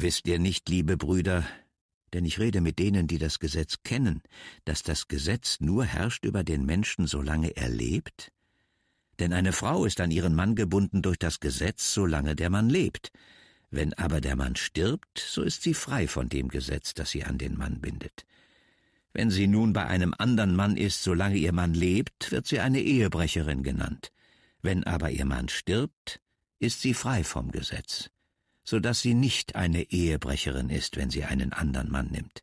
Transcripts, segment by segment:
Wisst ihr nicht, liebe Brüder, denn ich rede mit denen, die das Gesetz kennen, dass das Gesetz nur herrscht über den Menschen, solange er lebt? Denn eine Frau ist an ihren Mann gebunden durch das Gesetz, solange der Mann lebt. Wenn aber der Mann stirbt, so ist sie frei von dem Gesetz, das sie an den Mann bindet. Wenn sie nun bei einem anderen Mann ist, solange ihr Mann lebt, wird sie eine Ehebrecherin genannt. Wenn aber ihr Mann stirbt, ist sie frei vom Gesetz, so dass sie nicht eine Ehebrecherin ist, wenn sie einen anderen Mann nimmt.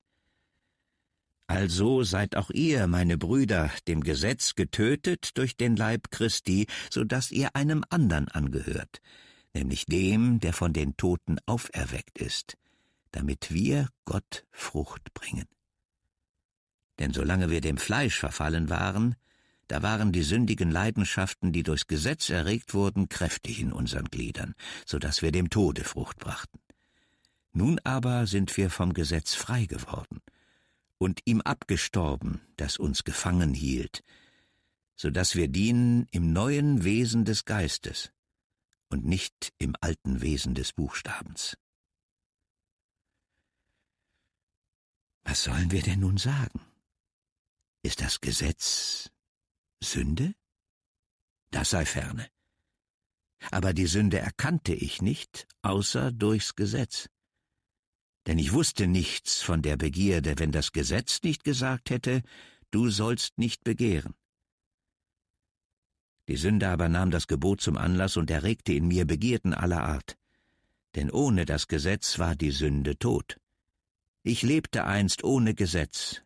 Also seid auch ihr, meine Brüder, dem Gesetz getötet durch den Leib Christi, so dass ihr einem anderen angehört, nämlich dem, der von den Toten auferweckt ist, damit wir Gott Frucht bringen. Denn solange wir dem Fleisch verfallen waren, da waren die sündigen Leidenschaften, die durchs Gesetz erregt wurden, kräftig in unseren Gliedern, so dass wir dem Tode Frucht brachten. Nun aber sind wir vom Gesetz frei geworden und ihm abgestorben, das uns gefangen hielt, so dass wir dienen im neuen Wesen des Geistes und nicht im alten Wesen des Buchstabens. Was sollen wir denn nun sagen? Ist das Gesetz Sünde? Das sei ferne. Aber die Sünde erkannte ich nicht, außer durchs Gesetz. Denn ich wusste nichts von der Begierde, wenn das Gesetz nicht gesagt hätte, du sollst nicht begehren. Die Sünde aber nahm das Gebot zum Anlass und erregte in mir Begierden aller Art. Denn ohne das Gesetz war die Sünde tot. Ich lebte einst ohne Gesetz.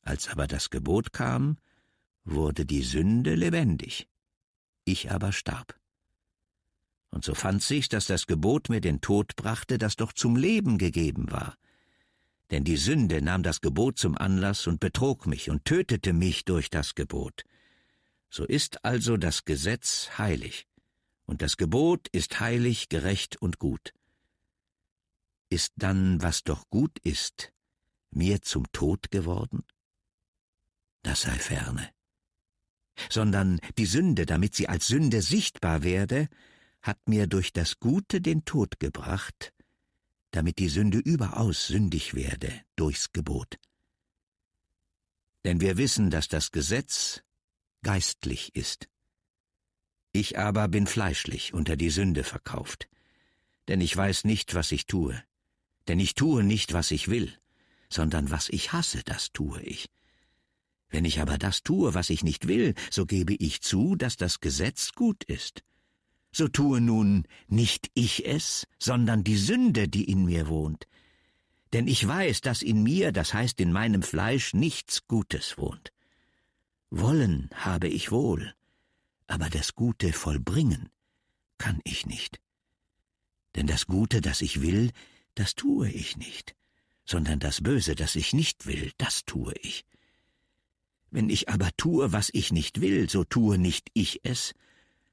Als aber das Gebot kam, wurde die Sünde lebendig. Ich aber starb. Und so fand sich, dass das Gebot mir den Tod brachte, das doch zum Leben gegeben war. Denn die Sünde nahm das Gebot zum Anlass und betrog mich und tötete mich durch das Gebot. So ist also das Gesetz heilig, und das Gebot ist heilig, gerecht und gut. Ist dann, was doch gut ist, mir zum Tod geworden? Das sei ferne sondern die Sünde, damit sie als Sünde sichtbar werde, hat mir durch das Gute den Tod gebracht, damit die Sünde überaus sündig werde durchs Gebot. Denn wir wissen, dass das Gesetz geistlich ist. Ich aber bin fleischlich unter die Sünde verkauft, denn ich weiß nicht, was ich tue, denn ich tue nicht, was ich will, sondern was ich hasse, das tue ich. Wenn ich aber das tue, was ich nicht will, so gebe ich zu, dass das Gesetz gut ist. So tue nun nicht ich es, sondern die Sünde, die in mir wohnt. Denn ich weiß, dass in mir, das heißt in meinem Fleisch, nichts Gutes wohnt. Wollen habe ich wohl, aber das Gute vollbringen kann ich nicht. Denn das Gute, das ich will, das tue ich nicht, sondern das Böse, das ich nicht will, das tue ich. Wenn ich aber tue, was ich nicht will, so tue nicht ich es,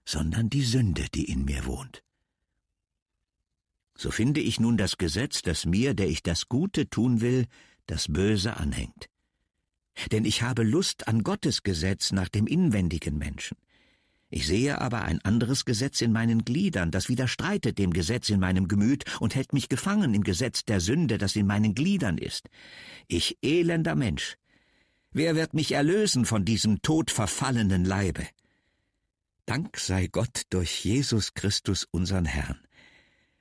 sondern die Sünde, die in mir wohnt. So finde ich nun das Gesetz, das mir, der ich das Gute tun will, das Böse anhängt. Denn ich habe Lust an Gottes Gesetz nach dem inwendigen Menschen. Ich sehe aber ein anderes Gesetz in meinen Gliedern, das widerstreitet dem Gesetz in meinem Gemüt und hält mich gefangen im Gesetz der Sünde, das in meinen Gliedern ist. Ich elender Mensch, Wer wird mich erlösen von diesem todverfallenen Leibe? Dank sei Gott durch Jesus Christus unseren Herrn.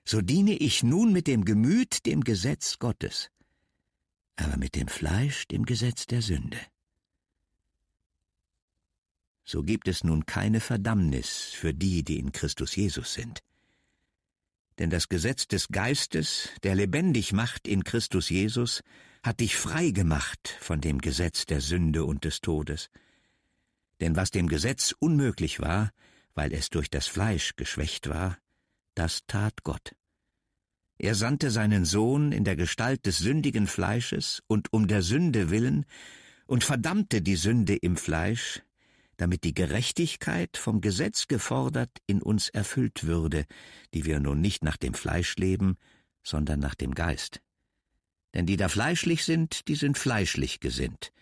So diene ich nun mit dem Gemüt dem Gesetz Gottes, aber mit dem Fleisch dem Gesetz der Sünde. So gibt es nun keine Verdammnis für die, die in Christus Jesus sind. Denn das Gesetz des Geistes, der lebendig macht in Christus Jesus, hat dich frei gemacht von dem Gesetz der Sünde und des Todes. Denn was dem Gesetz unmöglich war, weil es durch das Fleisch geschwächt war, das tat Gott. Er sandte seinen Sohn in der Gestalt des sündigen Fleisches und um der Sünde willen und verdammte die Sünde im Fleisch, damit die Gerechtigkeit vom Gesetz gefordert in uns erfüllt würde, die wir nun nicht nach dem Fleisch leben, sondern nach dem Geist. Denn die da fleischlich sind, die sind fleischlich gesinnt,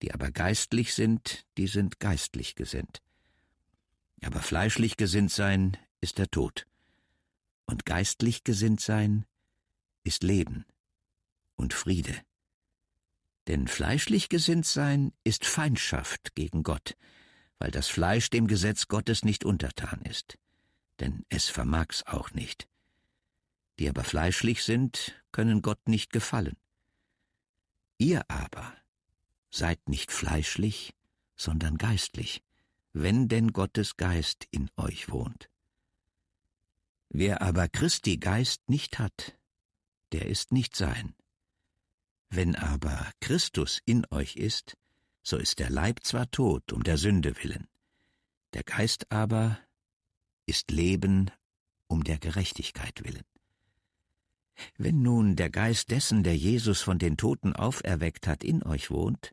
die aber geistlich sind, die sind geistlich gesinnt. Aber fleischlich gesinnt sein ist der Tod, und geistlich gesinnt sein ist Leben und Friede. Denn fleischlich gesinnt sein ist Feindschaft gegen Gott, weil das Fleisch dem Gesetz Gottes nicht untertan ist, denn es vermag's auch nicht. Die aber fleischlich sind, können Gott nicht gefallen. Ihr aber seid nicht fleischlich, sondern geistlich, wenn denn Gottes Geist in euch wohnt. Wer aber Christi Geist nicht hat, der ist nicht sein. Wenn aber Christus in euch ist, so ist der Leib zwar tot um der Sünde willen, der Geist aber ist Leben um der Gerechtigkeit willen. Wenn nun der Geist dessen, der Jesus von den Toten auferweckt hat, in euch wohnt,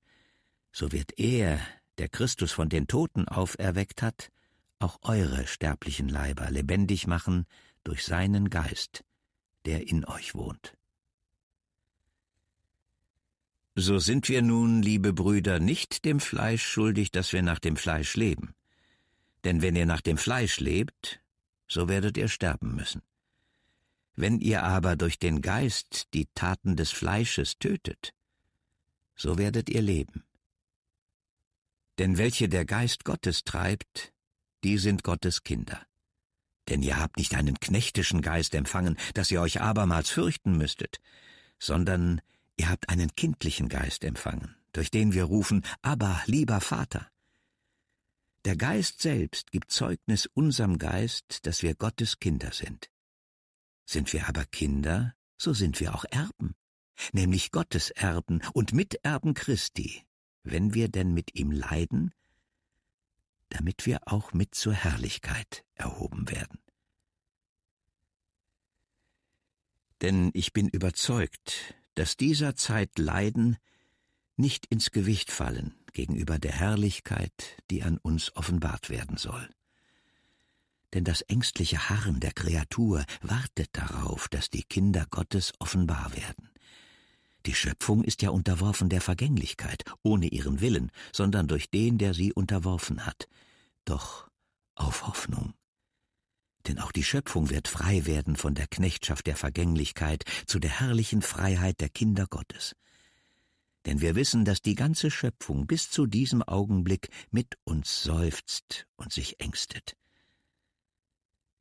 so wird er, der Christus von den Toten auferweckt hat, auch eure sterblichen Leiber lebendig machen durch seinen Geist, der in euch wohnt. So sind wir nun, liebe Brüder, nicht dem Fleisch schuldig, dass wir nach dem Fleisch leben. Denn wenn ihr nach dem Fleisch lebt, so werdet ihr sterben müssen. Wenn ihr aber durch den Geist die Taten des Fleisches tötet, so werdet ihr leben. Denn welche der Geist Gottes treibt, die sind Gottes Kinder. Denn ihr habt nicht einen knechtischen Geist empfangen, dass ihr euch abermals fürchten müsstet, sondern ihr habt einen kindlichen Geist empfangen, durch den wir rufen, aber lieber Vater. Der Geist selbst gibt Zeugnis unserem Geist, dass wir Gottes Kinder sind. Sind wir aber Kinder, so sind wir auch Erben, nämlich Gottes Erben und Miterben Christi, wenn wir denn mit ihm leiden, damit wir auch mit zur Herrlichkeit erhoben werden. Denn ich bin überzeugt, dass dieser Zeit Leiden nicht ins Gewicht fallen gegenüber der Herrlichkeit, die an uns offenbart werden soll denn das ängstliche Harren der Kreatur wartet darauf, dass die Kinder Gottes offenbar werden. Die Schöpfung ist ja unterworfen der Vergänglichkeit, ohne ihren Willen, sondern durch den, der sie unterworfen hat. Doch auf Hoffnung. Denn auch die Schöpfung wird frei werden von der Knechtschaft der Vergänglichkeit zu der herrlichen Freiheit der Kinder Gottes. Denn wir wissen, dass die ganze Schöpfung bis zu diesem Augenblick mit uns seufzt und sich ängstet.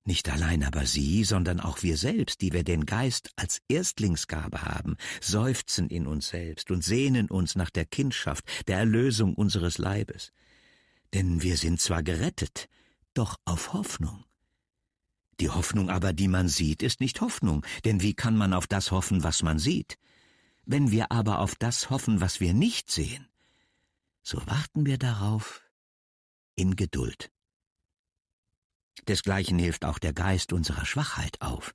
Nicht allein aber sie, sondern auch wir selbst, die wir den Geist als Erstlingsgabe haben, seufzen in uns selbst und sehnen uns nach der Kindschaft, der Erlösung unseres Leibes. Denn wir sind zwar gerettet, doch auf Hoffnung. Die Hoffnung aber, die man sieht, ist nicht Hoffnung, denn wie kann man auf das hoffen, was man sieht? Wenn wir aber auf das hoffen, was wir nicht sehen, so warten wir darauf in Geduld. Desgleichen hilft auch der Geist unserer Schwachheit auf.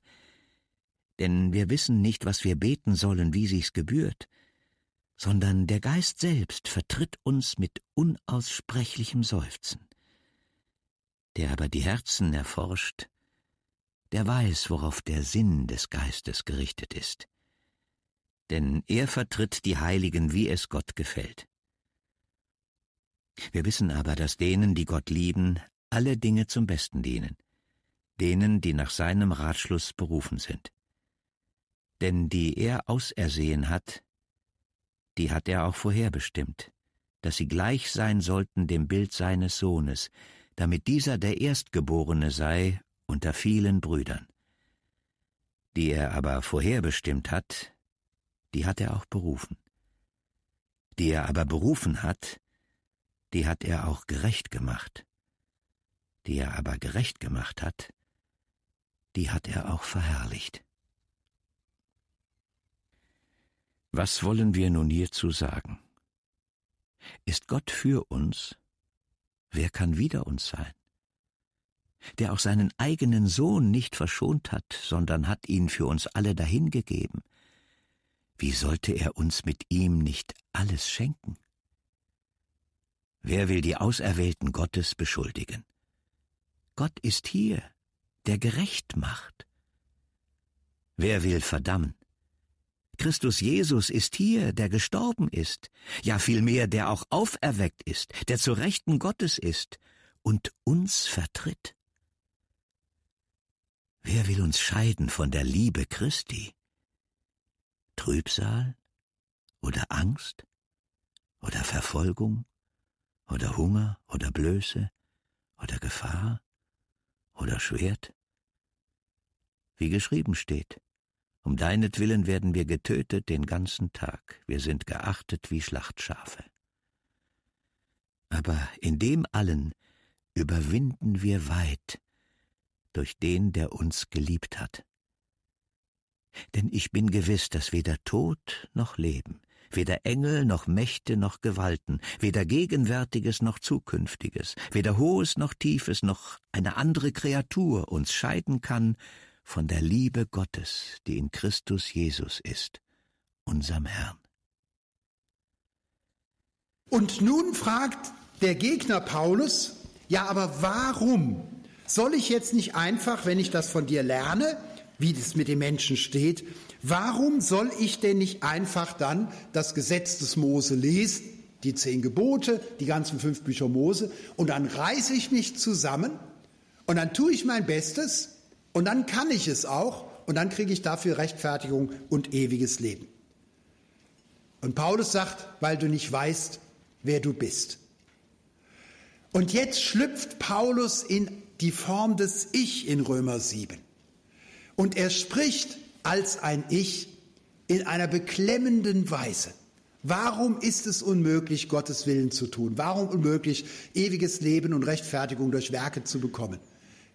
Denn wir wissen nicht, was wir beten sollen, wie sich's gebührt, sondern der Geist selbst vertritt uns mit unaussprechlichem Seufzen. Der aber die Herzen erforscht, der weiß, worauf der Sinn des Geistes gerichtet ist. Denn er vertritt die Heiligen, wie es Gott gefällt. Wir wissen aber, dass denen, die Gott lieben, alle Dinge zum Besten dienen, denen, die nach seinem Ratschluss berufen sind. Denn die er ausersehen hat, die hat er auch vorherbestimmt, dass sie gleich sein sollten dem Bild seines Sohnes, damit dieser der Erstgeborene sei unter vielen Brüdern. Die er aber vorherbestimmt hat, die hat er auch berufen. Die er aber berufen hat, die hat er auch gerecht gemacht die er aber gerecht gemacht hat, die hat er auch verherrlicht. Was wollen wir nun hierzu sagen? Ist Gott für uns? Wer kann wider uns sein? Der auch seinen eigenen Sohn nicht verschont hat, sondern hat ihn für uns alle dahingegeben. Wie sollte er uns mit ihm nicht alles schenken? Wer will die Auserwählten Gottes beschuldigen? Gott ist hier, der gerecht macht. Wer will verdammen? Christus Jesus ist hier, der gestorben ist, ja vielmehr, der auch auferweckt ist, der zur Rechten Gottes ist und uns vertritt. Wer will uns scheiden von der Liebe Christi? Trübsal oder Angst oder Verfolgung oder Hunger oder Blöße oder Gefahr oder Schwert? Wie geschrieben steht, um deinetwillen werden wir getötet den ganzen Tag, wir sind geachtet wie Schlachtschafe. Aber in dem allen überwinden wir weit durch den, der uns geliebt hat. Denn ich bin gewiss, dass weder Tod noch Leben, weder Engel noch Mächte noch Gewalten, weder Gegenwärtiges noch Zukünftiges, weder Hohes noch Tiefes noch eine andere Kreatur uns scheiden kann von der Liebe Gottes, die in Christus Jesus ist, unserem Herrn. Und nun fragt der Gegner Paulus, ja, aber warum soll ich jetzt nicht einfach, wenn ich das von dir lerne, wie das mit den Menschen steht, warum soll ich denn nicht einfach dann das Gesetz des Mose lesen, die zehn Gebote, die ganzen fünf Bücher Mose, und dann reiße ich mich zusammen und dann tue ich mein Bestes und dann kann ich es auch und dann kriege ich dafür Rechtfertigung und ewiges Leben. Und Paulus sagt, weil du nicht weißt, wer du bist. Und jetzt schlüpft Paulus in die Form des Ich in Römer 7. Und er spricht als ein Ich in einer beklemmenden Weise. Warum ist es unmöglich, Gottes Willen zu tun? Warum unmöglich, ewiges Leben und Rechtfertigung durch Werke zu bekommen?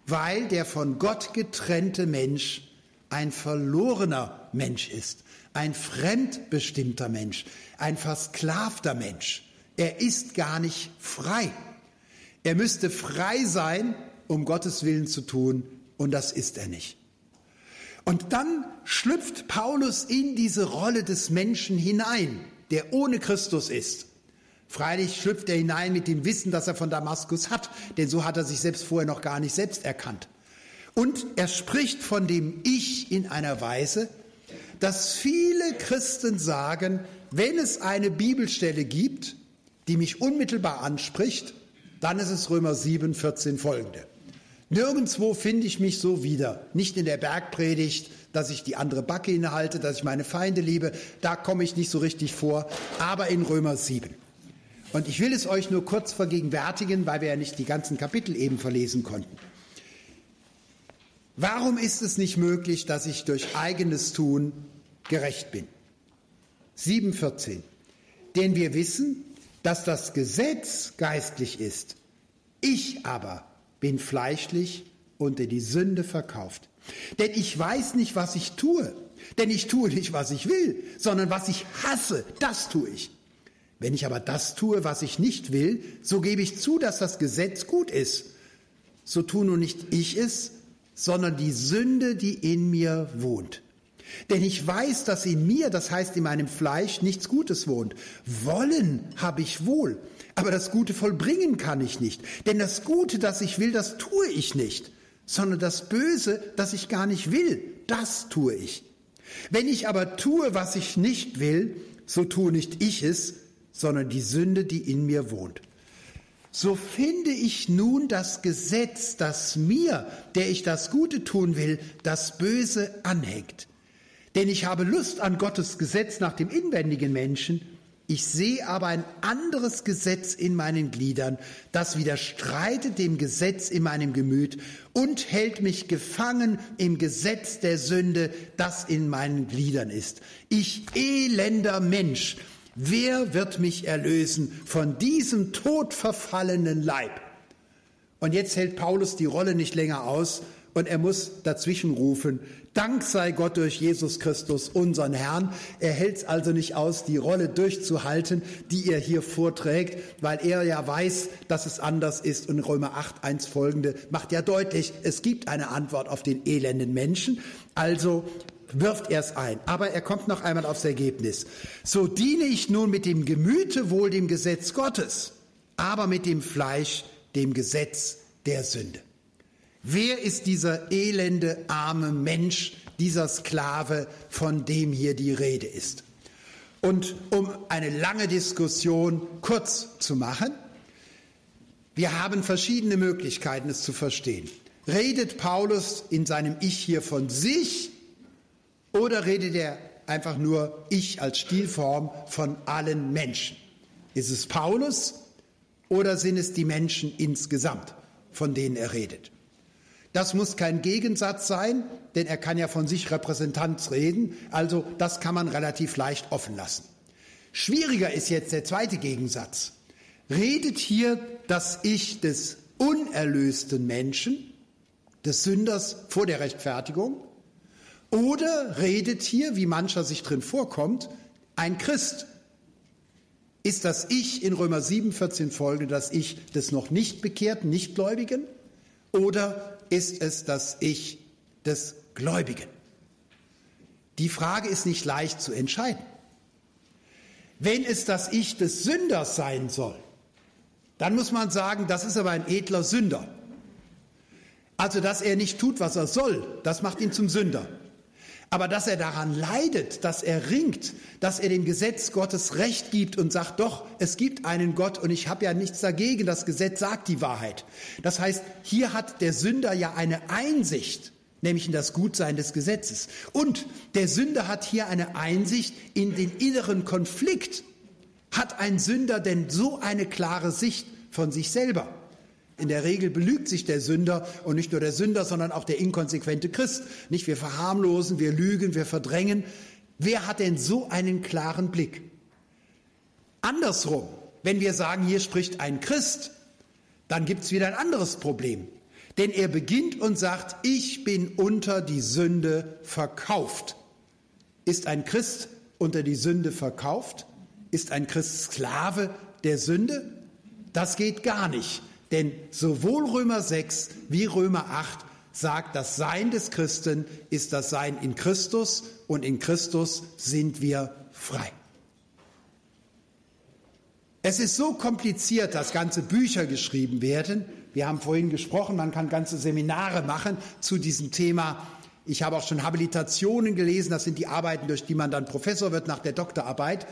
Weil der von Gott getrennte Mensch ein verlorener Mensch ist, ein fremdbestimmter Mensch, ein versklavter Mensch. Er ist gar nicht frei. Er müsste frei sein, um Gottes Willen zu tun, und das ist er nicht. Und dann schlüpft Paulus in diese Rolle des Menschen hinein, der ohne Christus ist. Freilich schlüpft er hinein mit dem Wissen, das er von Damaskus hat, denn so hat er sich selbst vorher noch gar nicht selbst erkannt. Und er spricht von dem Ich in einer Weise, dass viele Christen sagen, wenn es eine Bibelstelle gibt, die mich unmittelbar anspricht, dann ist es Römer 7, 14 folgende. Nirgendwo finde ich mich so wieder. Nicht in der Bergpredigt, dass ich die andere Backe innehalte, dass ich meine Feinde liebe. Da komme ich nicht so richtig vor. Aber in Römer 7. Und ich will es euch nur kurz vergegenwärtigen, weil wir ja nicht die ganzen Kapitel eben verlesen konnten. Warum ist es nicht möglich, dass ich durch eigenes Tun gerecht bin? 7,14. Denn wir wissen, dass das Gesetz geistlich ist. Ich aber bin fleischlich unter die Sünde verkauft. Denn ich weiß nicht, was ich tue. Denn ich tue nicht, was ich will, sondern was ich hasse, das tue ich. Wenn ich aber das tue, was ich nicht will, so gebe ich zu, dass das Gesetz gut ist. So tue nun nicht ich es, sondern die Sünde, die in mir wohnt. Denn ich weiß, dass in mir, das heißt in meinem Fleisch, nichts Gutes wohnt. Wollen habe ich wohl, aber das Gute vollbringen kann ich nicht. Denn das Gute, das ich will, das tue ich nicht, sondern das Böse, das ich gar nicht will, das tue ich. Wenn ich aber tue, was ich nicht will, so tue nicht ich es, sondern die Sünde, die in mir wohnt. So finde ich nun das Gesetz, das mir, der ich das Gute tun will, das Böse anhängt. Denn ich habe Lust an Gottes Gesetz nach dem inwendigen Menschen, ich sehe aber ein anderes Gesetz in meinen Gliedern, das widerstreitet dem Gesetz in meinem Gemüt und hält mich gefangen im Gesetz der Sünde, das in meinen Gliedern ist. Ich elender Mensch, wer wird mich erlösen von diesem todverfallenen Leib? Und jetzt hält Paulus die Rolle nicht länger aus und er muss dazwischen rufen, Dank sei Gott durch Jesus Christus, unseren Herrn. Er hält es also nicht aus, die Rolle durchzuhalten, die er hier vorträgt, weil er ja weiß, dass es anders ist. Und Römer 8, 1 folgende macht ja deutlich, es gibt eine Antwort auf den elenden Menschen. Also wirft er es ein. Aber er kommt noch einmal aufs Ergebnis. So diene ich nun mit dem Gemüte wohl dem Gesetz Gottes, aber mit dem Fleisch dem Gesetz der Sünde. Wer ist dieser elende, arme Mensch, dieser Sklave, von dem hier die Rede ist? Und um eine lange Diskussion kurz zu machen, wir haben verschiedene Möglichkeiten, es zu verstehen. Redet Paulus in seinem Ich hier von sich oder redet er einfach nur ich als Stilform von allen Menschen. Ist es Paulus oder sind es die Menschen insgesamt, von denen er redet? Das muss kein Gegensatz sein, denn er kann ja von sich Repräsentanz reden, also das kann man relativ leicht offen lassen. Schwieriger ist jetzt der zweite Gegensatz. Redet hier das Ich des unerlösten Menschen, des Sünders vor der Rechtfertigung, oder redet hier, wie mancher sich drin vorkommt, ein Christ? Ist das Ich in Römer 7, 14 folgende das Ich des noch nicht bekehrten, Nichtgläubigen? Oder ist es das Ich des Gläubigen? Die Frage ist nicht leicht zu entscheiden. Wenn es das Ich des Sünders sein soll, dann muss man sagen, das ist aber ein edler Sünder. Also, dass er nicht tut, was er soll, das macht ihn zum Sünder. Aber dass er daran leidet, dass er ringt, dass er dem Gesetz Gottes Recht gibt und sagt, doch, es gibt einen Gott und ich habe ja nichts dagegen, das Gesetz sagt die Wahrheit. Das heißt, hier hat der Sünder ja eine Einsicht, nämlich in das Gutsein des Gesetzes. Und der Sünder hat hier eine Einsicht in den inneren Konflikt. Hat ein Sünder denn so eine klare Sicht von sich selber? In der Regel belügt sich der Sünder und nicht nur der Sünder, sondern auch der inkonsequente Christ. Nicht wir verharmlosen, wir lügen, wir verdrängen. Wer hat denn so einen klaren Blick? Andersrum, wenn wir sagen, hier spricht ein Christ, dann gibt es wieder ein anderes Problem. Denn er beginnt und sagt, ich bin unter die Sünde verkauft. Ist ein Christ unter die Sünde verkauft? Ist ein Christ Sklave der Sünde? Das geht gar nicht. Denn sowohl Römer 6 wie Römer 8 sagt, das Sein des Christen ist das Sein in Christus und in Christus sind wir frei. Es ist so kompliziert, dass ganze Bücher geschrieben werden. Wir haben vorhin gesprochen, man kann ganze Seminare machen zu diesem Thema. Ich habe auch schon Habilitationen gelesen, das sind die Arbeiten, durch die man dann Professor wird nach der Doktorarbeit.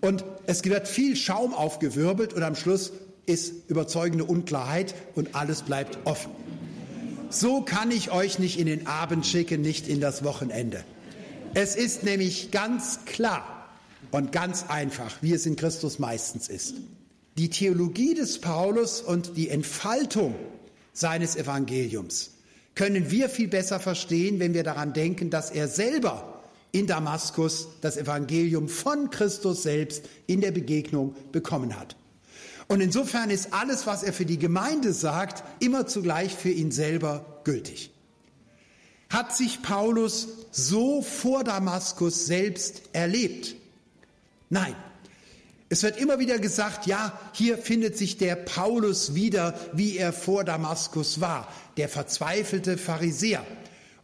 Und es wird viel Schaum aufgewirbelt und am Schluss ist überzeugende Unklarheit und alles bleibt offen. So kann ich euch nicht in den Abend schicken, nicht in das Wochenende. Es ist nämlich ganz klar und ganz einfach, wie es in Christus meistens ist. Die Theologie des Paulus und die Entfaltung seines Evangeliums können wir viel besser verstehen, wenn wir daran denken, dass er selber in Damaskus das Evangelium von Christus selbst in der Begegnung bekommen hat. Und insofern ist alles, was er für die Gemeinde sagt, immer zugleich für ihn selber gültig. Hat sich Paulus so vor Damaskus selbst erlebt? Nein. Es wird immer wieder gesagt, ja, hier findet sich der Paulus wieder, wie er vor Damaskus war, der verzweifelte Pharisäer.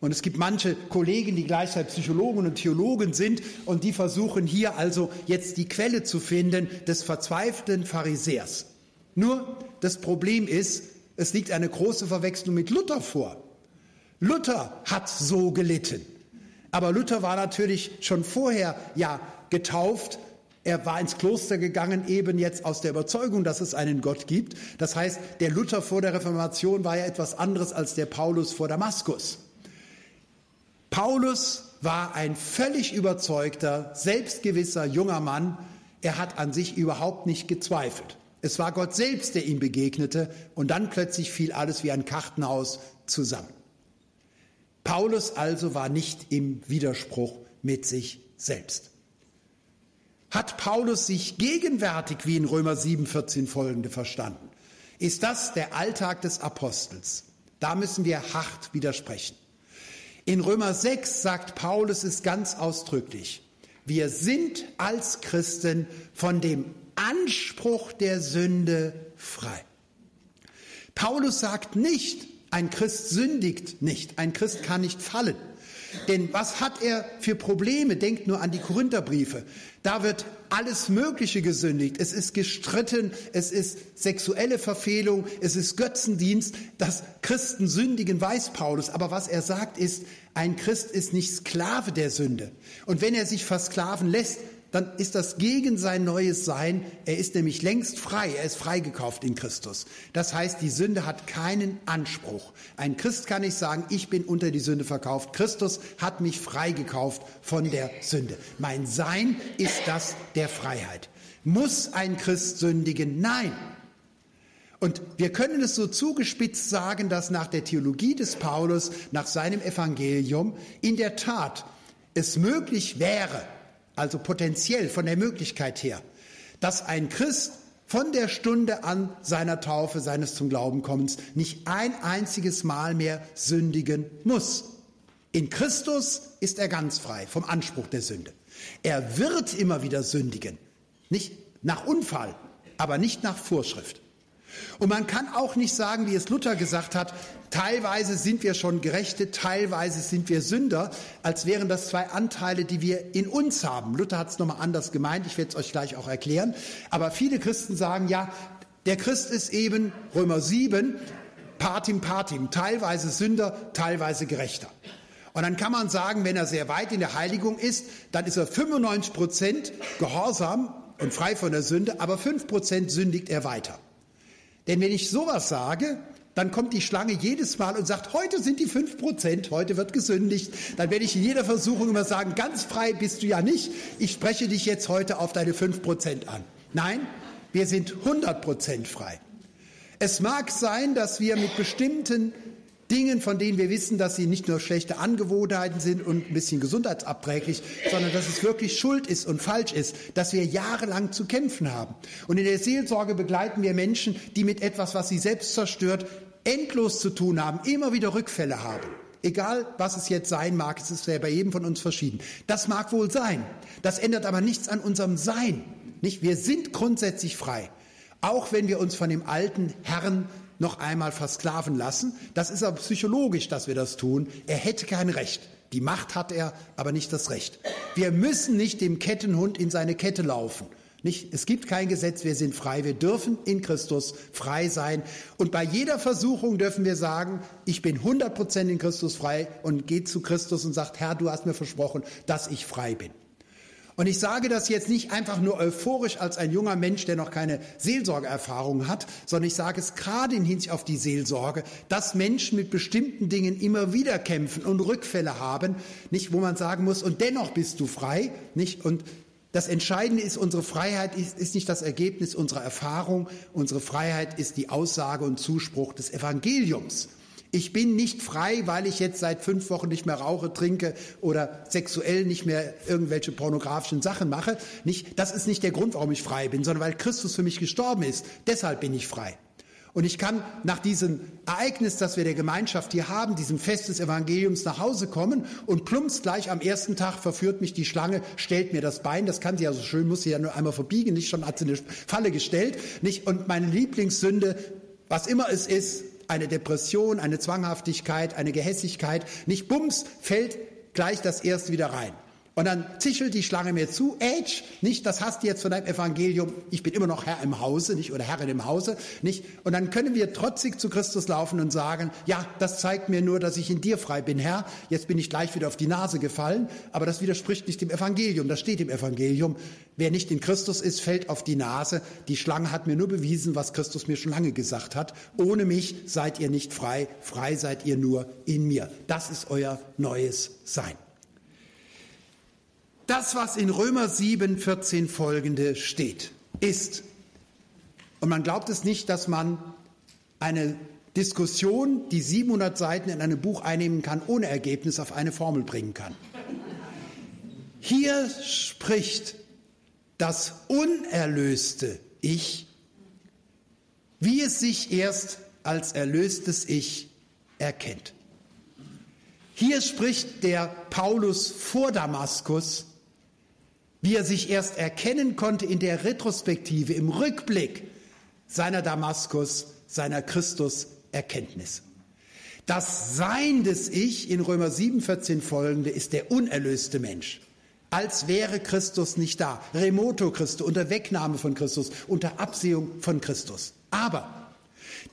Und es gibt manche Kollegen, die gleichzeitig Psychologen und Theologen sind und die versuchen hier also jetzt die Quelle zu finden des verzweifelten Pharisäers. Nur das Problem ist, es liegt eine große Verwechslung mit Luther vor. Luther hat so gelitten. Aber Luther war natürlich schon vorher ja getauft. Er war ins Kloster gegangen, eben jetzt aus der Überzeugung, dass es einen Gott gibt. Das heißt, der Luther vor der Reformation war ja etwas anderes als der Paulus vor Damaskus. Paulus war ein völlig überzeugter, selbstgewisser junger Mann. Er hat an sich überhaupt nicht gezweifelt. Es war Gott selbst, der ihm begegnete, und dann plötzlich fiel alles wie ein Kartenhaus zusammen. Paulus also war nicht im Widerspruch mit sich selbst. Hat Paulus sich gegenwärtig wie in Römer 7, 14 folgende verstanden? Ist das der Alltag des Apostels? Da müssen wir hart widersprechen. In Römer 6 sagt Paulus es ganz ausdrücklich. Wir sind als Christen von dem Anspruch der Sünde frei. Paulus sagt nicht, ein Christ sündigt nicht, ein Christ kann nicht fallen. Denn was hat er für Probleme? Denkt nur an die Korintherbriefe. Da wird alles Mögliche gesündigt. Es ist gestritten, es ist sexuelle Verfehlung, es ist Götzendienst. Dass Christen sündigen, weiß Paulus. Aber was er sagt ist, ein Christ ist nicht Sklave der Sünde. Und wenn er sich versklaven lässt, dann ist das gegen sein neues Sein. Er ist nämlich längst frei. Er ist freigekauft in Christus. Das heißt, die Sünde hat keinen Anspruch. Ein Christ kann nicht sagen, ich bin unter die Sünde verkauft. Christus hat mich freigekauft von der Sünde. Mein Sein ist das der Freiheit. Muss ein Christ sündigen? Nein. Und wir können es so zugespitzt sagen, dass nach der Theologie des Paulus, nach seinem Evangelium, in der Tat es möglich wäre, also potenziell von der Möglichkeit her, dass ein Christ von der Stunde an seiner Taufe, seines zum Glauben kommens, nicht ein einziges Mal mehr sündigen muss. In Christus ist er ganz frei vom Anspruch der Sünde. Er wird immer wieder sündigen, nicht nach Unfall, aber nicht nach Vorschrift. Und man kann auch nicht sagen, wie es Luther gesagt hat, teilweise sind wir schon Gerechte, teilweise sind wir Sünder, als wären das zwei Anteile, die wir in uns haben. Luther hat es nochmal anders gemeint, ich werde es euch gleich auch erklären. Aber viele Christen sagen, ja, der Christ ist eben, Römer 7, Partim Partim, teilweise Sünder, teilweise Gerechter. Und dann kann man sagen, wenn er sehr weit in der Heiligung ist, dann ist er 95 Prozent gehorsam und frei von der Sünde, aber 5 Prozent sündigt er weiter. Denn wenn ich sowas sage, dann kommt die Schlange jedes Mal und sagt, heute sind die fünf Prozent, heute wird gesündigt. Dann werde ich in jeder Versuchung immer sagen, ganz frei bist du ja nicht. Ich spreche dich jetzt heute auf deine fünf Prozent an. Nein, wir sind 100 Prozent frei. Es mag sein, dass wir mit bestimmten Dingen, von denen wir wissen, dass sie nicht nur schlechte Angewohnheiten sind und ein bisschen gesundheitsabträglich, sondern dass es wirklich Schuld ist und falsch ist, dass wir jahrelang zu kämpfen haben. Und in der Seelsorge begleiten wir Menschen, die mit etwas, was sie selbst zerstört, endlos zu tun haben, immer wieder Rückfälle haben. Egal, was es jetzt sein mag, es ist ja bei jedem von uns verschieden. Das mag wohl sein. Das ändert aber nichts an unserem Sein. Nicht? Wir sind grundsätzlich frei. Auch wenn wir uns von dem alten Herrn noch einmal versklaven lassen. Das ist aber psychologisch, dass wir das tun. Er hätte kein Recht. Die Macht hat er, aber nicht das Recht. Wir müssen nicht dem Kettenhund in seine Kette laufen. Nicht, es gibt kein Gesetz, wir sind frei. Wir dürfen in Christus frei sein. Und bei jeder Versuchung dürfen wir sagen, ich bin 100 Prozent in Christus frei und geht zu Christus und sagt, Herr, du hast mir versprochen, dass ich frei bin. Und ich sage das jetzt nicht einfach nur euphorisch als ein junger Mensch, der noch keine Seelsorgeerfahrung hat, sondern ich sage es gerade in Hinsicht auf die Seelsorge, dass Menschen mit bestimmten Dingen immer wieder kämpfen und Rückfälle haben, nicht, wo man sagen muss, und dennoch bist du frei, nicht, und das Entscheidende ist, unsere Freiheit ist, ist, nicht das Ergebnis unserer Erfahrung, unsere Freiheit ist die Aussage und Zuspruch des Evangeliums. Ich bin nicht frei, weil ich jetzt seit fünf Wochen nicht mehr rauche, trinke oder sexuell nicht mehr irgendwelche pornografischen Sachen mache. Nicht, das ist nicht der Grund, warum ich frei bin, sondern weil Christus für mich gestorben ist. Deshalb bin ich frei. Und ich kann nach diesem Ereignis, das wir der Gemeinschaft hier haben, diesem Fest des Evangeliums nach Hause kommen und plumps gleich am ersten Tag verführt mich die Schlange, stellt mir das Bein, das kann sie ja so schön, muss sie ja nur einmal verbiegen, nicht schon hat sie eine Falle gestellt, nicht? Und meine Lieblingssünde, was immer es ist, eine Depression, eine Zwanghaftigkeit, eine Gehässigkeit. Nicht bums, fällt gleich das erste wieder rein. Und dann zischelt die Schlange mir zu, Age, nicht, das hast du jetzt von deinem Evangelium, ich bin immer noch Herr im Hause, nicht, oder Herrin im Hause, nicht. Und dann können wir trotzig zu Christus laufen und sagen, ja, das zeigt mir nur, dass ich in dir frei bin, Herr. Jetzt bin ich gleich wieder auf die Nase gefallen, aber das widerspricht nicht dem Evangelium. Das steht im Evangelium. Wer nicht in Christus ist, fällt auf die Nase. Die Schlange hat mir nur bewiesen, was Christus mir schon lange gesagt hat. Ohne mich seid ihr nicht frei, frei seid ihr nur in mir. Das ist euer neues Sein. Das, was in Römer 7, 14 folgende steht, ist, und man glaubt es nicht, dass man eine Diskussion, die 700 Seiten in einem Buch einnehmen kann, ohne Ergebnis auf eine Formel bringen kann. Hier spricht das unerlöste Ich, wie es sich erst als erlöstes Ich erkennt. Hier spricht der Paulus vor Damaskus wie er sich erst erkennen konnte in der Retrospektive, im Rückblick seiner Damaskus, seiner Christus-Erkenntnis. Das Sein des Ich in Römer 7, 14 folgende ist der unerlöste Mensch. Als wäre Christus nicht da. Remoto Christo, unter Wegnahme von Christus, unter Absehung von Christus. Aber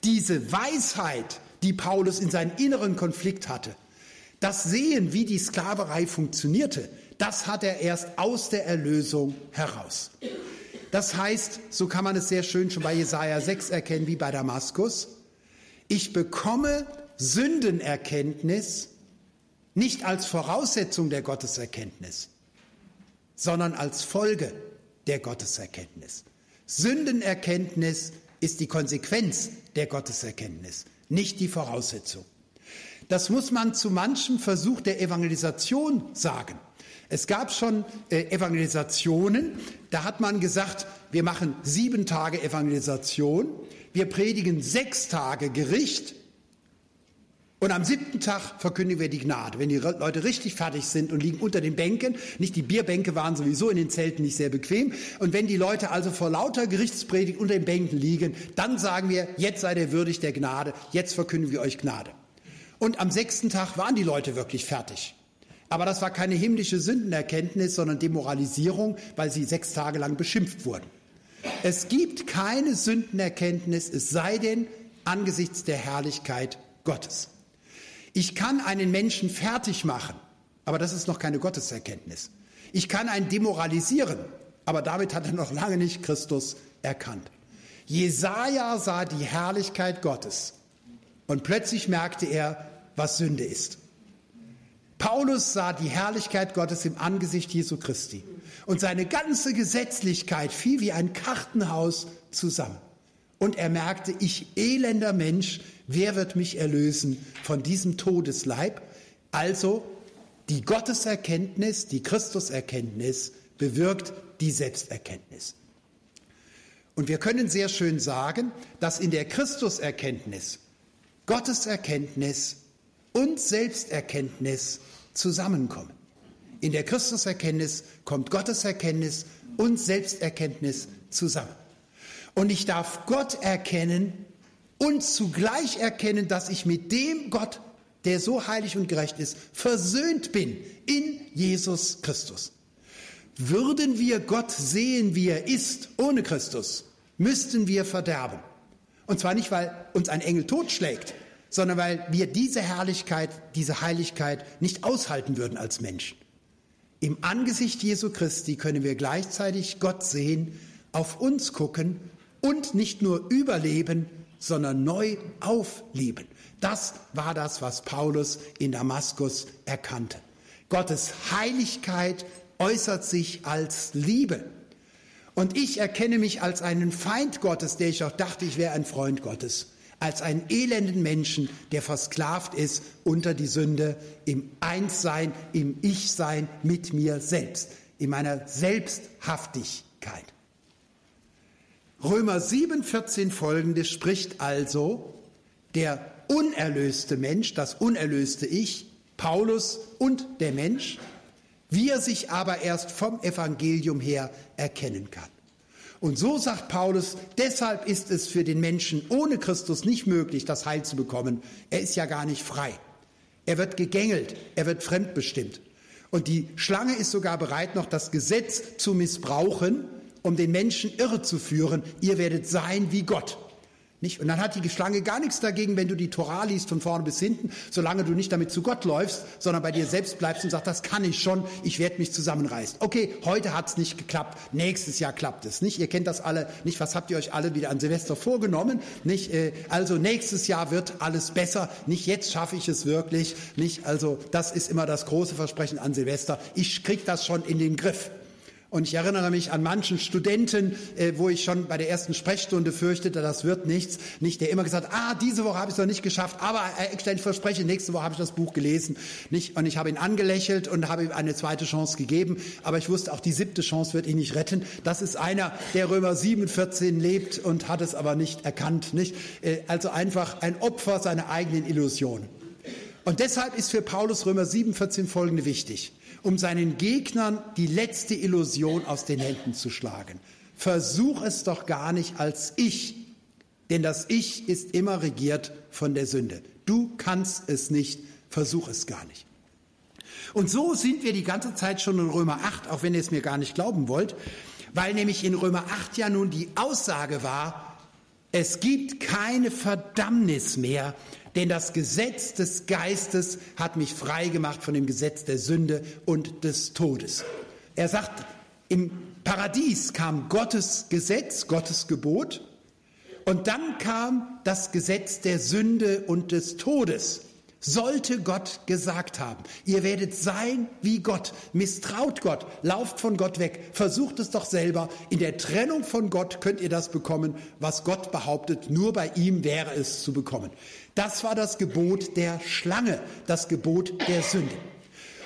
diese Weisheit, die Paulus in seinen inneren Konflikt hatte, das Sehen, wie die Sklaverei funktionierte, Das hat er erst aus der Erlösung heraus. Das heißt, so kann man es sehr schön schon bei Jesaja 6 erkennen, wie bei Damaskus. Ich bekomme Sündenerkenntnis nicht als Voraussetzung der Gotteserkenntnis, sondern als Folge der Gotteserkenntnis. Sündenerkenntnis ist die Konsequenz der Gotteserkenntnis, nicht die Voraussetzung. Das muss man zu manchem Versuch der Evangelisation sagen. Es gab schon äh, Evangelisationen, da hat man gesagt, wir machen sieben Tage Evangelisation, wir predigen sechs Tage Gericht und am siebten Tag verkündigen wir die Gnade. Wenn die Leute richtig fertig sind und liegen unter den Bänken, nicht die Bierbänke waren sowieso in den Zelten nicht sehr bequem. Und wenn die Leute also vor lauter Gerichtspredigt unter den Bänken liegen, dann sagen wir, jetzt seid ihr würdig der Gnade, jetzt verkündigen wir euch Gnade. Und am sechsten Tag waren die Leute wirklich fertig. Aber das war keine himmlische Sündenerkenntnis, sondern Demoralisierung, weil sie sechs Tage lang beschimpft wurden. Es gibt keine Sündenerkenntnis, es sei denn angesichts der Herrlichkeit Gottes. Ich kann einen Menschen fertig machen, aber das ist noch keine Gotteserkenntnis. Ich kann einen demoralisieren, aber damit hat er noch lange nicht Christus erkannt. Jesaja sah die Herrlichkeit Gottes und plötzlich merkte er, was Sünde ist. Paulus sah die Herrlichkeit Gottes im Angesicht Jesu Christi und seine ganze Gesetzlichkeit fiel wie ein Kartenhaus zusammen. Und er merkte, ich elender Mensch, wer wird mich erlösen von diesem Todesleib? Also die Gotteserkenntnis, die Christuserkenntnis bewirkt die Selbsterkenntnis. Und wir können sehr schön sagen, dass in der Christuserkenntnis Gotteserkenntnis und Selbsterkenntnis zusammenkommen. In der Christuserkenntnis kommt Gotteserkenntnis und Selbsterkenntnis zusammen. Und ich darf Gott erkennen und zugleich erkennen, dass ich mit dem Gott, der so heilig und gerecht ist, versöhnt bin in Jesus Christus. Würden wir Gott sehen, wie er ist, ohne Christus, müssten wir verderben. Und zwar nicht, weil uns ein Engel totschlägt, sondern weil wir diese Herrlichkeit, diese Heiligkeit nicht aushalten würden als Menschen. Im Angesicht Jesu Christi können wir gleichzeitig Gott sehen, auf uns gucken und nicht nur überleben, sondern neu aufleben. Das war das, was Paulus in Damaskus erkannte. Gottes Heiligkeit äußert sich als Liebe. Und ich erkenne mich als einen Feind Gottes, der ich auch dachte, ich wäre ein Freund Gottes, als einen elenden Menschen, der versklavt ist unter die Sünde, im Einssein, im Ich-Sein mit mir selbst, in meiner Selbsthaftigkeit. Römer 7, 14 folgendes spricht also der unerlöste Mensch, das unerlöste Ich, Paulus und der Mensch, wie er sich aber erst vom Evangelium her erkennen kann. Und so sagt Paulus, deshalb ist es für den Menschen ohne Christus nicht möglich, das Heil zu bekommen. Er ist ja gar nicht frei. Er wird gegängelt, er wird fremdbestimmt. Und die Schlange ist sogar bereit, noch das Gesetz zu missbrauchen, um den Menschen irre zu führen, ihr werdet sein wie Gott. Nicht? Und dann hat die Schlange gar nichts dagegen, wenn du die Torah liest von vorne bis hinten, solange du nicht damit zu Gott läufst, sondern bei dir selbst bleibst und sagst, das kann ich schon, ich werde mich zusammenreißen. Okay, heute hat es nicht geklappt, nächstes Jahr klappt es. Nicht? Ihr kennt das alle, nicht? Was habt ihr euch alle wieder an Silvester vorgenommen? Nicht? Äh, also nächstes Jahr wird alles besser, nicht jetzt schaffe ich es wirklich. Nicht? Also das ist immer das große Versprechen an Silvester. Ich krieg das schon in den Griff. Und ich erinnere mich an manchen Studenten, äh, wo ich schon bei der ersten Sprechstunde fürchtete, das wird nichts, nicht, der immer gesagt, ah, diese Woche habe ich es noch nicht geschafft, aber äh, ich verspreche, nächste Woche habe ich das Buch gelesen, nicht? Und ich habe ihn angelächelt und habe ihm eine zweite Chance gegeben, aber ich wusste, auch die siebte Chance wird ihn nicht retten. Das ist einer, der Römer 7, 14 lebt und hat es aber nicht erkannt, nicht? Äh, also einfach ein Opfer seiner eigenen Illusion. Und deshalb ist für Paulus Römer 7, 14 folgende wichtig um seinen Gegnern die letzte Illusion aus den Händen zu schlagen. Versuch es doch gar nicht als Ich, denn das Ich ist immer regiert von der Sünde. Du kannst es nicht, versuch es gar nicht. Und so sind wir die ganze Zeit schon in Römer 8, auch wenn ihr es mir gar nicht glauben wollt, weil nämlich in Römer 8 ja nun die Aussage war, es gibt keine Verdammnis mehr Denn das Gesetz des Geistes hat mich frei gemacht von dem Gesetz der Sünde und des Todes. Er sagt, im Paradies kam Gottes Gesetz, Gottes Gebot, und dann kam das Gesetz der Sünde und des Todes. Sollte Gott gesagt haben, ihr werdet sein wie Gott, misstraut Gott, lauft von Gott weg, versucht es doch selber. In der Trennung von Gott könnt ihr das bekommen, was Gott behauptet, nur bei ihm wäre es zu bekommen. Das war das Gebot der Schlange, das Gebot der Sünde.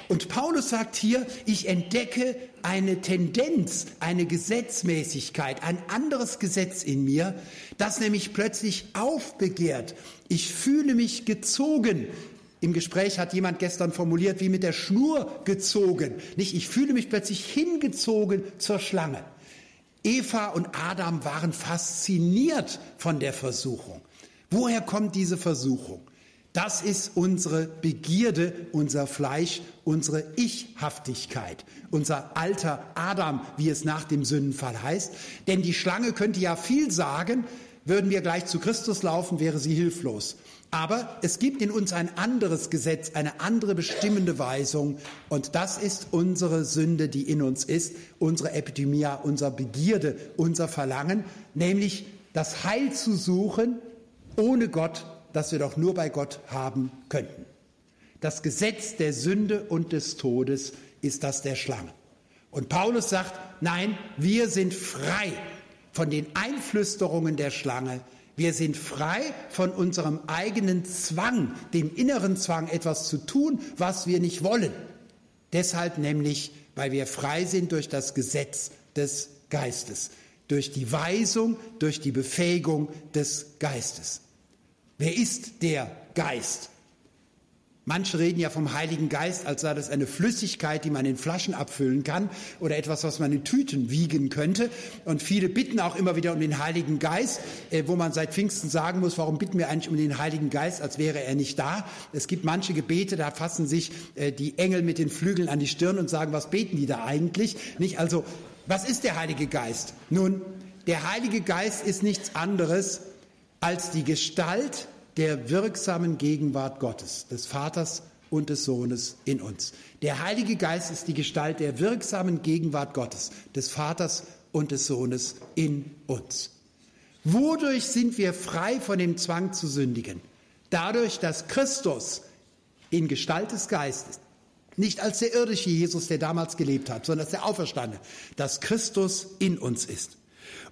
Und Paulus sagt hier, ich entdecke eine Tendenz, eine Gesetzmäßigkeit, ein anderes Gesetz in mir, das nämlich plötzlich aufbegehrt. Ich fühle mich gezogen. Im Gespräch hat jemand gestern formuliert, wie mit der Schnur gezogen. Nicht, ich fühle mich plötzlich hingezogen zur Schlange. Eva und Adam waren fasziniert von der Versuchung. Woher kommt diese Versuchung? Das ist unsere Begierde, unser Fleisch, unsere Ichhaftigkeit, unser alter Adam, wie es nach dem Sündenfall heißt. Denn die Schlange könnte ja viel sagen, würden wir gleich zu Christus laufen, wäre sie hilflos. Aber es gibt in uns ein anderes Gesetz, eine andere bestimmende Weisung. Und das ist unsere Sünde, die in uns ist, unsere Epidemia, unser Begierde, unser Verlangen, nämlich das Heil zu suchen ohne Gott das wir doch nur bei Gott haben könnten. Das Gesetz der Sünde und des Todes ist das der Schlange. Und Paulus sagt, nein, wir sind frei von den Einflüsterungen der Schlange. Wir sind frei von unserem eigenen Zwang, dem inneren Zwang, etwas zu tun, was wir nicht wollen. Deshalb nämlich, weil wir frei sind durch das Gesetz des Geistes, durch die Weisung, durch die Befähigung des Geistes. Wer ist der Geist? Manche reden ja vom Heiligen Geist, als sei das eine Flüssigkeit, die man in Flaschen abfüllen kann oder etwas, was man in Tüten wiegen könnte. Und viele bitten auch immer wieder um den Heiligen Geist, äh, wo man seit Pfingsten sagen muss, warum bitten wir eigentlich um den Heiligen Geist, als wäre er nicht da. Es gibt manche Gebete, da fassen sich äh, die Engel mit den Flügeln an die Stirn und sagen, was beten die da eigentlich? Nicht also, was ist der Heilige Geist? Nun, der Heilige Geist ist nichts anderes als die Gestalt der wirksamen Gegenwart Gottes, des Vaters und des Sohnes in uns. Der Heilige Geist ist die Gestalt der wirksamen Gegenwart Gottes, des Vaters und des Sohnes in uns. Wodurch sind wir frei von dem Zwang zu sündigen? Dadurch, dass Christus in Gestalt des Geistes, nicht als der irdische Jesus, der damals gelebt hat, sondern als der Auferstandene, dass Christus in uns ist.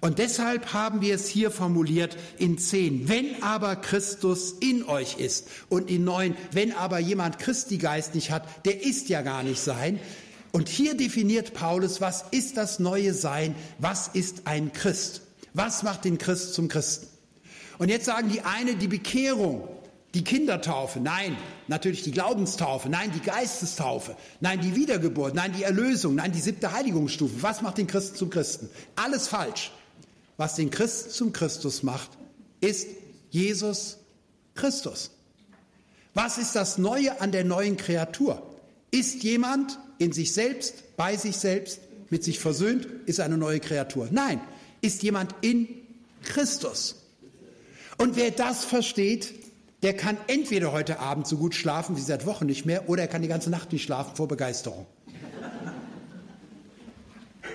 Und deshalb haben wir es hier formuliert in zehn. Wenn aber Christus in euch ist und in neun, wenn aber jemand Christi Geist nicht hat, der ist ja gar nicht sein. Und hier definiert Paulus, was ist das neue Sein? Was ist ein Christ? Was macht den Christ zum Christen? Und jetzt sagen die eine, die Bekehrung, die Kindertaufe, nein, natürlich die Glaubenstaufe, nein, die Geistestaufe, nein, die Wiedergeburt, nein, die Erlösung, nein, die siebte Heiligungsstufe. Was macht den Christen zum Christen? Alles falsch. Was den Christen zum Christus macht, ist Jesus Christus. Was ist das Neue an der neuen Kreatur? Ist jemand in sich selbst, bei sich selbst, mit sich versöhnt, ist eine neue Kreatur? Nein, ist jemand in Christus. Und wer das versteht, der kann entweder heute Abend so gut schlafen wie seit Wochen nicht mehr, oder er kann die ganze Nacht nicht schlafen vor Begeisterung.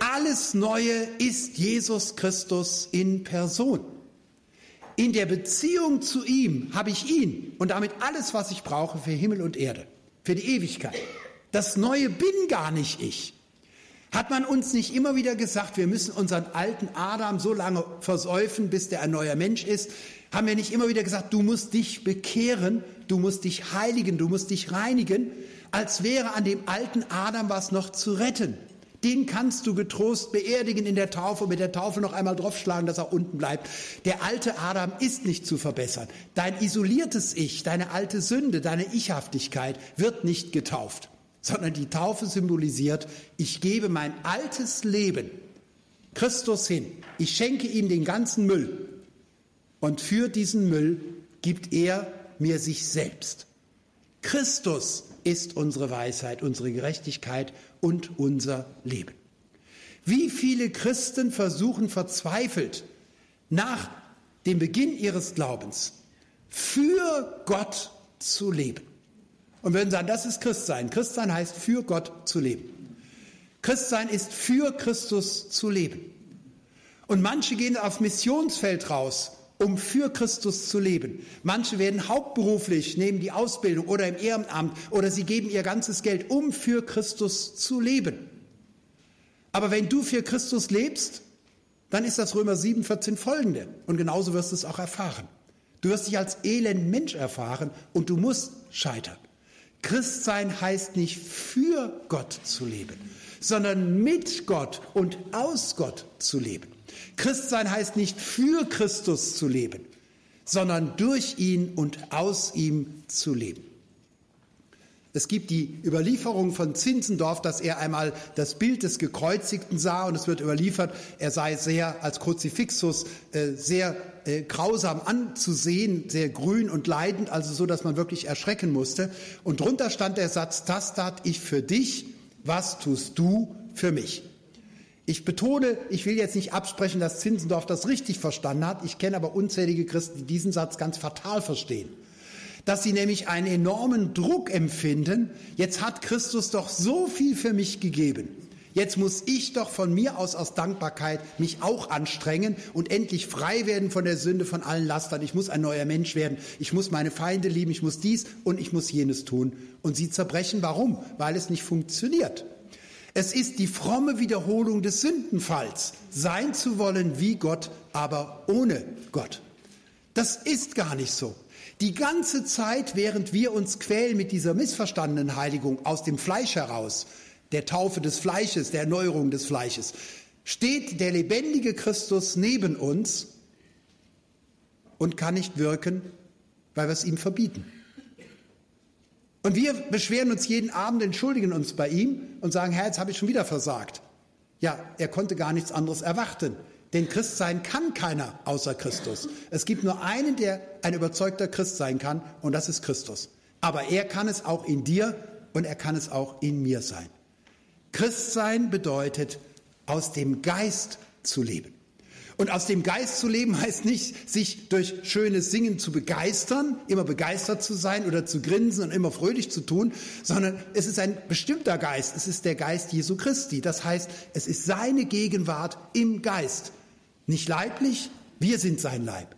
Alles Neue ist Jesus Christus in Person. In der Beziehung zu ihm habe ich ihn und damit alles, was ich brauche für Himmel und Erde, für die Ewigkeit. Das Neue bin gar nicht ich. Hat man uns nicht immer wieder gesagt, wir müssen unseren alten Adam so lange versäufen, bis der ein neuer Mensch ist? Haben wir nicht immer wieder gesagt, du musst dich bekehren, du musst dich heiligen, du musst dich reinigen, als wäre an dem alten Adam was noch zu retten? Den kannst du getrost beerdigen in der Taufe, mit der Taufe noch einmal draufschlagen, dass er unten bleibt. Der alte Adam ist nicht zu verbessern. Dein isoliertes Ich, deine alte Sünde, deine Ichhaftigkeit wird nicht getauft, sondern die Taufe symbolisiert, ich gebe mein altes Leben Christus hin. Ich schenke ihm den ganzen Müll. Und für diesen Müll gibt er mir sich selbst. Christus ist unsere Weisheit, unsere Gerechtigkeit und unser Leben. Wie viele Christen versuchen verzweifelt nach dem Beginn ihres Glaubens für Gott zu leben. Und würden sagen, das ist Christsein. Christsein heißt für Gott zu leben. Christsein ist für Christus zu leben. Und manche gehen aufs Missionsfeld raus, um für Christus zu leben. Manche werden hauptberuflich, nehmen die Ausbildung oder im Ehrenamt oder sie geben ihr ganzes Geld, um für Christus zu leben. Aber wenn du für Christus lebst, dann ist das Römer 7, 14 folgende. Und genauso wirst du es auch erfahren. Du wirst dich als elend Mensch erfahren und du musst scheitern. Christsein heißt nicht für Gott zu leben, sondern mit Gott und aus Gott zu leben. Christsein heißt nicht für Christus zu leben, sondern durch ihn und aus ihm zu leben. Es gibt die Überlieferung von Zinzendorf, dass er einmal das Bild des Gekreuzigten sah und es wird überliefert, er sei sehr als Kruzifixus äh, sehr äh, grausam anzusehen, sehr grün und leidend, also so, dass man wirklich erschrecken musste. Und drunter stand der Satz, das tat ich für dich, was tust du für mich? Ich betone, ich will jetzt nicht absprechen, dass Zinzendorf das richtig verstanden hat. Ich kenne aber unzählige Christen, die diesen Satz ganz fatal verstehen dass sie nämlich einen enormen Druck empfinden. Jetzt hat Christus doch so viel für mich gegeben. Jetzt muss ich doch von mir aus aus Dankbarkeit mich auch anstrengen und endlich frei werden von der Sünde, von allen Lastern. Ich muss ein neuer Mensch werden. Ich muss meine Feinde lieben. Ich muss dies und ich muss jenes tun. Und sie zerbrechen. Warum? Weil es nicht funktioniert. Es ist die fromme Wiederholung des Sündenfalls, sein zu wollen wie Gott, aber ohne Gott. Das ist gar nicht so. Die ganze Zeit, während wir uns quälen mit dieser missverstandenen Heiligung aus dem Fleisch heraus, der Taufe des Fleisches, der Erneuerung des Fleisches, steht der lebendige Christus neben uns und kann nicht wirken, weil wir es ihm verbieten. Und wir beschweren uns jeden Abend, entschuldigen uns bei ihm und sagen, Herr, jetzt habe ich schon wieder versagt. Ja, er konnte gar nichts anderes erwarten. Denn Christ sein kann keiner außer Christus. Es gibt nur einen, der ein überzeugter Christ sein kann, und das ist Christus. Aber er kann es auch in dir und er kann es auch in mir sein. Christ sein bedeutet, aus dem Geist zu leben. Und aus dem Geist zu leben heißt nicht, sich durch schönes Singen zu begeistern, immer begeistert zu sein oder zu grinsen und immer fröhlich zu tun, sondern es ist ein bestimmter Geist. Es ist der Geist Jesu Christi. Das heißt, es ist seine Gegenwart im Geist. Nicht leiblich, wir sind sein Leib.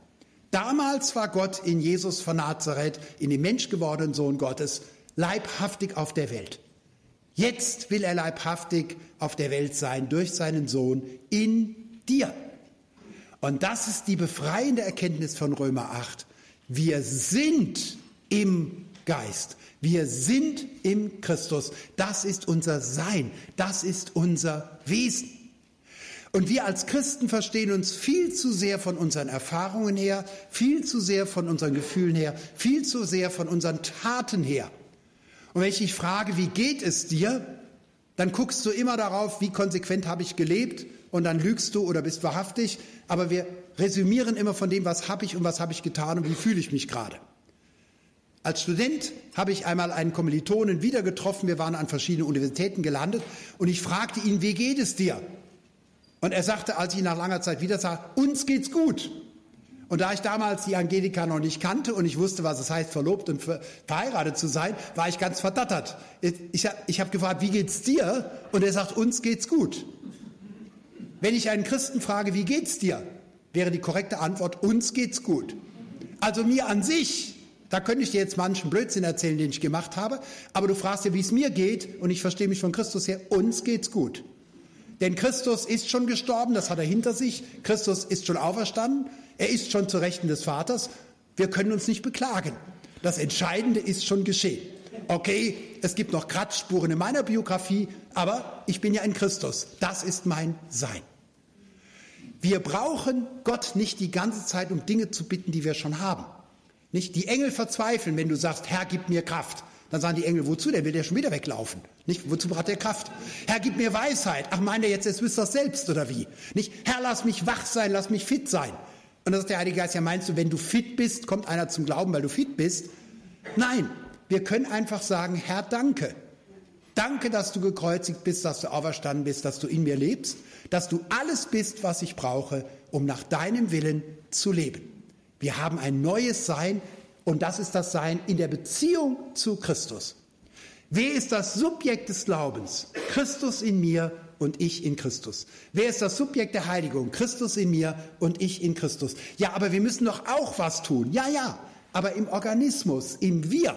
Damals war Gott in Jesus von Nazareth, in dem menschgewordenen Sohn Gottes, leibhaftig auf der Welt. Jetzt will er leibhaftig auf der Welt sein durch seinen Sohn in dir. Und das ist die befreiende Erkenntnis von Römer 8. Wir sind im Geist. Wir sind im Christus. Das ist unser Sein. Das ist unser Wesen. Und wir als Christen verstehen uns viel zu sehr von unseren Erfahrungen her, viel zu sehr von unseren Gefühlen her, viel zu sehr von unseren Taten her. Und wenn ich dich frage, wie geht es dir, dann guckst du immer darauf, wie konsequent habe ich gelebt und dann lügst du oder bist wahrhaftig. Aber wir resümieren immer von dem, was habe ich und was habe ich getan und wie fühle ich mich gerade. Als Student habe ich einmal einen Kommilitonen wieder getroffen. Wir waren an verschiedenen Universitäten gelandet und ich fragte ihn, wie geht es dir? Und er sagte, als ich ihn nach langer Zeit wieder sah, uns geht's gut. Und da ich damals die Angelika noch nicht kannte und ich wusste, was es heißt, verlobt und verheiratet zu sein, war ich ganz verdattert. Ich, habe gefragt, wie geht's dir? Und er sagt, uns geht's gut. Wenn ich einen Christen frage, wie geht's dir? Wäre die korrekte Antwort, uns geht's gut. Also mir an sich, da könnte ich dir jetzt manchen Blödsinn erzählen, den ich gemacht habe, aber du fragst dir, wie es mir geht und ich verstehe mich von Christus her, uns geht's gut. Denn Christus ist schon gestorben, das hat er hinter sich. Christus ist schon auferstanden. Er ist schon zu Rechten des Vaters. Wir können uns nicht beklagen. Das Entscheidende ist schon geschehen. Okay, es gibt noch Kratzspuren in meiner Biografie, aber ich bin ja in Christus. Das ist mein Sein. Wir brauchen Gott nicht die ganze Zeit, um Dinge zu bitten, die wir schon haben. Nicht die Engel verzweifeln, wenn du sagst, Herr, gib mir Kraft. Dann sagen die Engel, wozu? Der will ja schon wieder weglaufen. Nicht? Wozu braucht er Kraft? Herr, gib mir Weisheit. Ach, meint er jetzt, jetzt wisst das selbst oder wie? Nicht? Herr, lass mich wach sein, lass mich fit sein. Und dann sagt der Heilige Geist, ja, meinst du, wenn du fit bist, kommt einer zum Glauben, weil du fit bist? Nein, wir können einfach sagen, Herr, danke. Danke, dass du gekreuzigt bist, dass du auferstanden bist, dass du in mir lebst, dass du alles bist, was ich brauche, um nach deinem Willen zu leben. Wir haben ein neues Sein Und das ist das Sein in der Beziehung zu Christus. Wer ist das Subjekt des Glaubens? Christus in mir und ich in Christus. Wer ist das Subjekt der Heiligung? Christus in mir und ich in Christus. Ja, aber wir müssen doch auch was tun. Ja, ja, aber im Organismus, im Wir.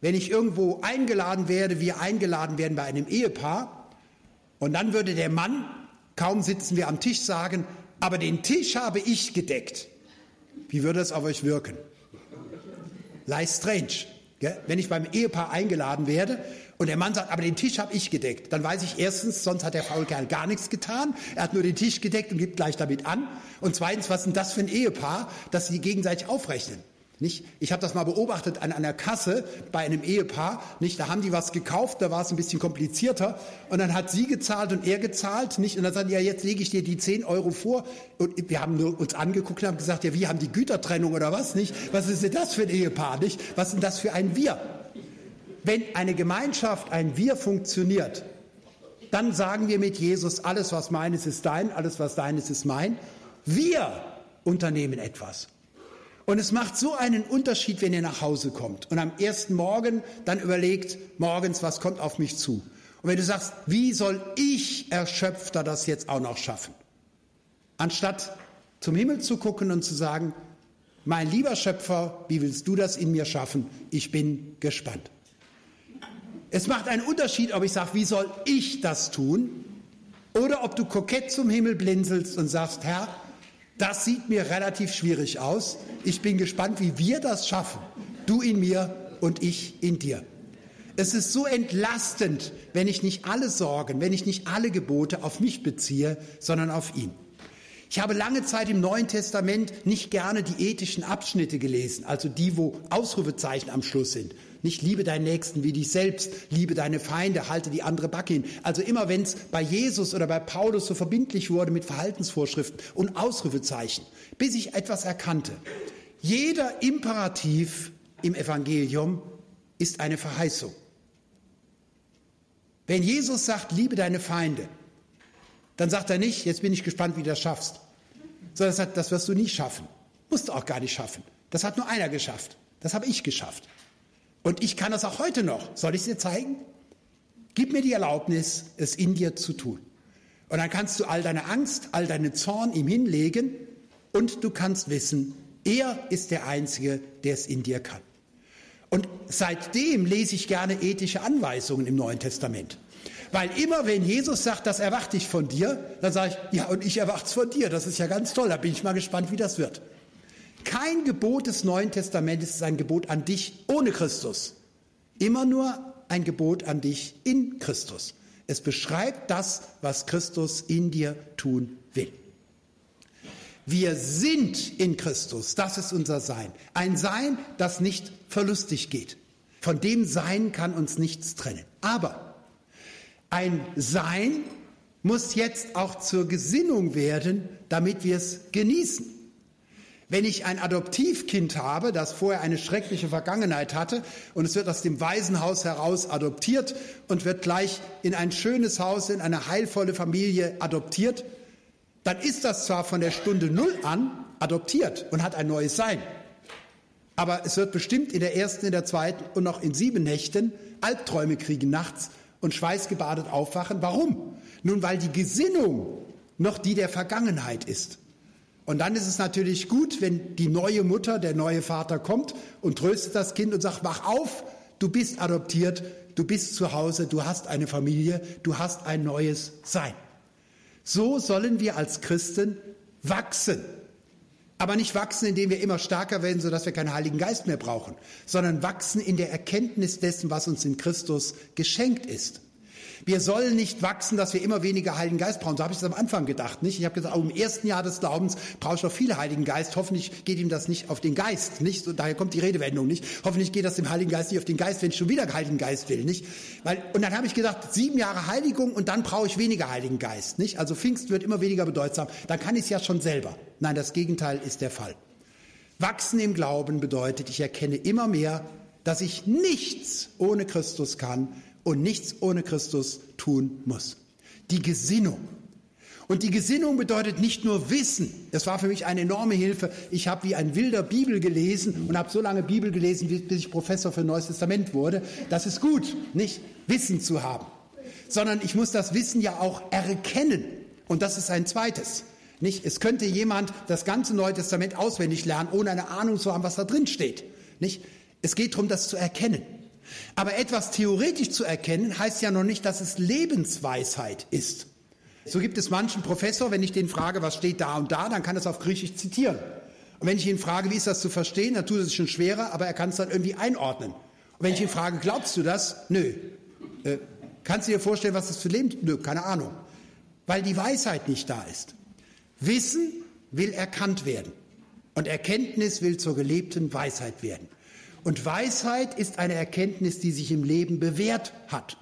Wenn ich irgendwo eingeladen werde, wir eingeladen werden bei einem Ehepaar, und dann würde der Mann, kaum sitzen wir am Tisch, sagen, aber den Tisch habe ich gedeckt. Wie würde es auf euch wirken? Leicht strange. Wenn ich beim Ehepaar eingeladen werde und der Mann sagt, aber den Tisch habe ich gedeckt, dann weiß ich erstens, sonst hat der Faulkerl gar nichts getan. Er hat nur den Tisch gedeckt und gibt gleich damit an. Und zweitens, was ist denn das für ein Ehepaar, dass sie gegenseitig aufrechnen? Nicht? Ich habe das mal beobachtet an einer Kasse bei einem Ehepaar. Nicht? Da haben die was gekauft, da war es ein bisschen komplizierter. Und dann hat sie gezahlt und er gezahlt. Nicht? Und dann sagt ja, jetzt lege ich dir die 10 Euro vor. Und wir haben uns angeguckt und haben gesagt, ja, wie haben die Gütertrennung oder was? Nicht? Was ist denn das für ein Ehepaar? Nicht? Was ist denn das für ein Wir? Wenn eine Gemeinschaft, ein Wir funktioniert, dann sagen wir mit Jesus, alles was meines ist dein, alles was deines ist mein. Wir unternehmen etwas. Und es macht so einen Unterschied, wenn ihr nach Hause kommt und am ersten Morgen dann überlegt, morgens, was kommt auf mich zu. Und wenn du sagst, wie soll ich Erschöpfter das jetzt auch noch schaffen? Anstatt zum Himmel zu gucken und zu sagen, mein lieber Schöpfer, wie willst du das in mir schaffen? Ich bin gespannt. Es macht einen Unterschied, ob ich sage, wie soll ich das tun? Oder ob du kokett zum Himmel blinzelst und sagst, Herr, das sieht mir relativ schwierig aus. Ich bin gespannt, wie wir das schaffen. Du in mir und ich in dir. Es ist so entlastend, wenn ich nicht alle Sorgen, wenn ich nicht alle Gebote auf mich beziehe, sondern auf ihn. Ich habe lange Zeit im Neuen Testament nicht gerne die ethischen Abschnitte gelesen, also die, wo Ausrufezeichen am Schluss sind, nicht liebe deinen Nächsten wie dich selbst, liebe deine Feinde, halte die andere Backe hin. Also immer wenn es bei Jesus oder bei Paulus so verbindlich wurde mit Verhaltensvorschriften und Ausrufezeichen, bis ich etwas erkannte. Jeder Imperativ im Evangelium ist eine Verheißung. Wenn Jesus sagt, liebe deine Feinde, dann sagt er nicht, jetzt bin ich gespannt, wie du das schaffst, sondern er sagt, das wirst du nie schaffen. Musst du auch gar nicht schaffen. Das hat nur einer geschafft. Das habe ich geschafft. Und ich kann das auch heute noch. Soll ich es dir zeigen? Gib mir die Erlaubnis, es in dir zu tun. Und dann kannst du all deine Angst, all deine Zorn ihm hinlegen und du kannst wissen, er ist der Einzige, der es in dir kann. Und seitdem lese ich gerne ethische Anweisungen im Neuen Testament. Weil immer wenn Jesus sagt, das erwarte ich von dir, dann sage ich, ja, und ich erwarte es von dir. Das ist ja ganz toll. Da bin ich mal gespannt, wie das wird. Kein Gebot des Neuen Testamentes ist ein Gebot an dich ohne Christus. Immer nur ein Gebot an dich in Christus. Es beschreibt das, was Christus in dir tun will. Wir sind in Christus, das ist unser Sein. Ein Sein, das nicht verlustig geht. Von dem Sein kann uns nichts trennen. Aber ein Sein muss jetzt auch zur Gesinnung werden, damit wir es genießen. Wenn ich ein Adoptivkind habe, das vorher eine schreckliche Vergangenheit hatte und es wird aus dem Waisenhaus heraus adoptiert und wird gleich in ein schönes Haus, in eine heilvolle Familie adoptiert, dann ist das zwar von der Stunde Null an adoptiert und hat ein neues Sein. Aber es wird bestimmt in der ersten, in der zweiten und noch in sieben Nächten Albträume kriegen nachts und schweißgebadet aufwachen. Warum? Nun, weil die Gesinnung noch die der Vergangenheit ist. Und dann ist es natürlich gut, wenn die neue Mutter, der neue Vater kommt und tröstet das Kind und sagt, wach auf, du bist adoptiert, du bist zu Hause, du hast eine Familie, du hast ein neues Sein. So sollen wir als Christen wachsen. Aber nicht wachsen, indem wir immer stärker werden, sodass wir keinen Heiligen Geist mehr brauchen, sondern wachsen in der Erkenntnis dessen, was uns in Christus geschenkt ist. Wir sollen nicht wachsen, dass wir immer weniger Heiligen Geist brauchen. So habe ich das am Anfang gedacht. Nicht? Ich habe gesagt, im ersten Jahr des Glaubens brauche ich noch viel Heiligen Geist. Hoffentlich geht ihm das nicht auf den Geist. Nicht? So, daher kommt die Redewendung nicht. Hoffentlich geht das dem Heiligen Geist nicht auf den Geist, wenn ich schon wieder Heiligen Geist will. Nicht? Weil, und dann habe ich gesagt, sieben Jahre Heiligung und dann brauche ich weniger Heiligen Geist. Nicht? Also Pfingst wird immer weniger bedeutsam. Dann kann ich es ja schon selber. Nein, das Gegenteil ist der Fall. Wachsen im Glauben bedeutet, ich erkenne immer mehr, dass ich nichts ohne Christus kann und nichts ohne Christus tun muss. Die Gesinnung. Und die Gesinnung bedeutet nicht nur Wissen. Das war für mich eine enorme Hilfe. Ich habe wie ein wilder Bibel gelesen und habe so lange Bibel gelesen, bis ich Professor für Neues Testament wurde. Das ist gut, nicht Wissen zu haben, sondern ich muss das Wissen ja auch erkennen. Und das ist ein zweites. Nicht? Es könnte jemand das ganze Neue Testament auswendig lernen, ohne eine Ahnung zu haben, was da drin steht. Nicht? Es geht darum, das zu erkennen. Aber etwas theoretisch zu erkennen, heißt ja noch nicht, dass es Lebensweisheit ist. So gibt es manchen Professor, wenn ich den frage, was steht da und da, dann kann er es auf Griechisch zitieren. Und wenn ich ihn frage, wie ist das zu verstehen, dann tut es schon schwerer, aber er kann es dann irgendwie einordnen. Und wenn ich ihn frage, glaubst du das? Nö. Äh, kannst du dir vorstellen, was das für Leben? Nö, keine Ahnung. Weil die Weisheit nicht da ist. Wissen will erkannt werden. Und Erkenntnis will zur gelebten Weisheit werden. Und Weisheit ist eine Erkenntnis, die sich im Leben bewährt hat.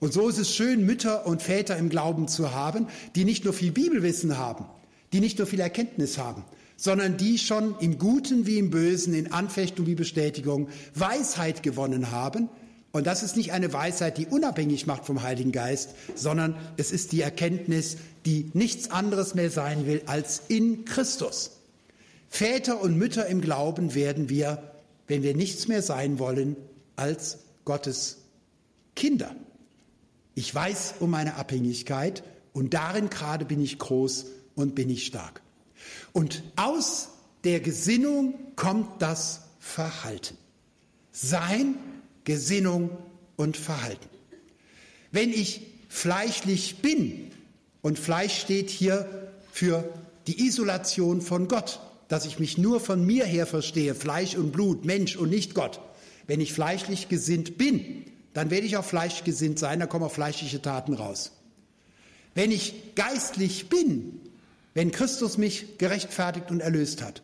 Und so ist es schön, Mütter und Väter im Glauben zu haben, die nicht nur viel Bibelwissen haben, die nicht nur viel Erkenntnis haben, sondern die schon im Guten wie im Bösen, in Anfechtung wie Bestätigung Weisheit gewonnen haben. Und das ist nicht eine Weisheit, die unabhängig macht vom Heiligen Geist, sondern es ist die Erkenntnis, die nichts anderes mehr sein will als in Christus. Väter und Mütter im Glauben werden wir, wenn wir nichts mehr sein wollen, als Gottes Kinder. Ich weiß um meine Abhängigkeit und darin gerade bin ich groß und bin ich stark. Und aus der Gesinnung kommt das Verhalten. Sein, Gesinnung und Verhalten. Wenn ich fleischlich bin, und Fleisch steht hier für die Isolation von Gott, dass ich mich nur von mir her verstehe, Fleisch und Blut, Mensch und nicht Gott. Wenn ich fleischlich gesinnt bin, dann werde ich auch fleischgesinnt sein, da kommen auch fleischliche Taten raus. Wenn ich geistlich bin, wenn Christus mich gerechtfertigt und erlöst hat,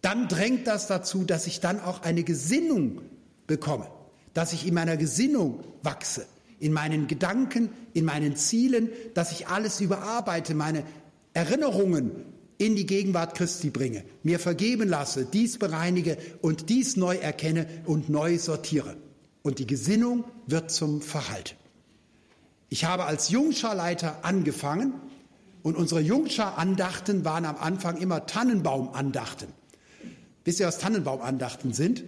dann drängt das dazu, dass ich dann auch eine Gesinnung bekomme, dass ich in meiner Gesinnung wachse, in meinen Gedanken, in meinen Zielen, dass ich alles überarbeite, meine Erinnerungen in die Gegenwart Christi bringe, mir vergeben lasse, dies bereinige und dies neu erkenne und neu sortiere und die Gesinnung wird zum Verhalten. Ich habe als Jungscharleiter angefangen und unsere Jungschar-Andachten waren am Anfang immer Tannenbaum-Andachten. Wisst ihr, was Tannenbaum-Andachten sind?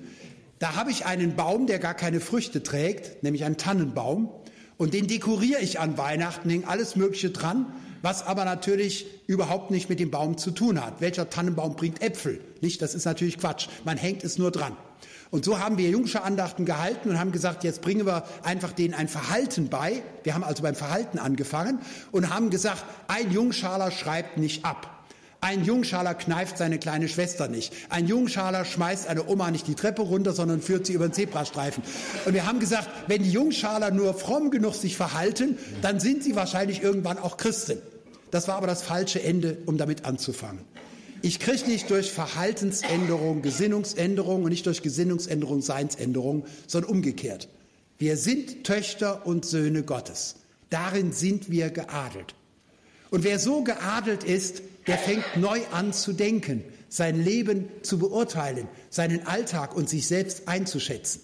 Da habe ich einen Baum, der gar keine Früchte trägt, nämlich einen Tannenbaum. Und den dekoriere ich an Weihnachten, hängt alles Mögliche dran, was aber natürlich überhaupt nicht mit dem Baum zu tun hat. Welcher Tannenbaum bringt Äpfel? Nicht? Das ist natürlich Quatsch. Man hängt es nur dran. Und so haben wir jungsche Andachten gehalten und haben gesagt, jetzt bringen wir einfach denen ein Verhalten bei. Wir haben also beim Verhalten angefangen und haben gesagt, ein Jungschaler schreibt nicht ab. Ein Jungschaler kneift seine kleine Schwester nicht. Ein Jungschaler schmeißt eine Oma nicht die Treppe runter, sondern führt sie über den Zebrastreifen. Und wir haben gesagt, wenn die Jungschaler nur fromm genug sich verhalten, dann sind sie wahrscheinlich irgendwann auch Christen. Das war aber das falsche Ende, um damit anzufangen. Ich kriege nicht durch Verhaltensänderung, Gesinnungsänderung und nicht durch Gesinnungsänderung Seinsänderung, sondern umgekehrt. Wir sind Töchter und Söhne Gottes. Darin sind wir geadelt. Und wer so geadelt ist, der fängt neu an zu denken, sein Leben zu beurteilen, seinen Alltag und sich selbst einzuschätzen.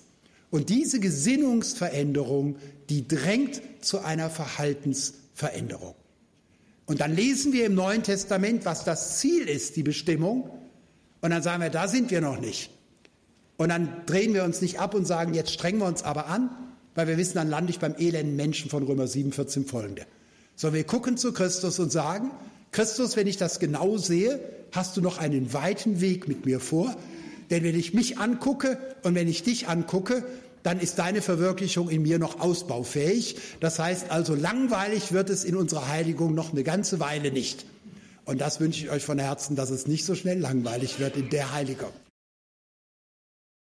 Und diese Gesinnungsveränderung, die drängt zu einer Verhaltensveränderung. Und dann lesen wir im Neuen Testament, was das Ziel ist, die Bestimmung. Und dann sagen wir, da sind wir noch nicht. Und dann drehen wir uns nicht ab und sagen, jetzt strengen wir uns aber an, weil wir wissen, dann lande ich beim elenden Menschen von Römer 7, 14 folgende. Sondern wir gucken zu Christus und sagen, Christus, wenn ich das genau sehe, hast du noch einen weiten Weg mit mir vor. Denn wenn ich mich angucke und wenn ich dich angucke, dann ist deine Verwirklichung in mir noch ausbaufähig. Das heißt also, langweilig wird es in unserer Heiligung noch eine ganze Weile nicht. Und das wünsche ich euch von Herzen, dass es nicht so schnell langweilig wird in der Heiligung.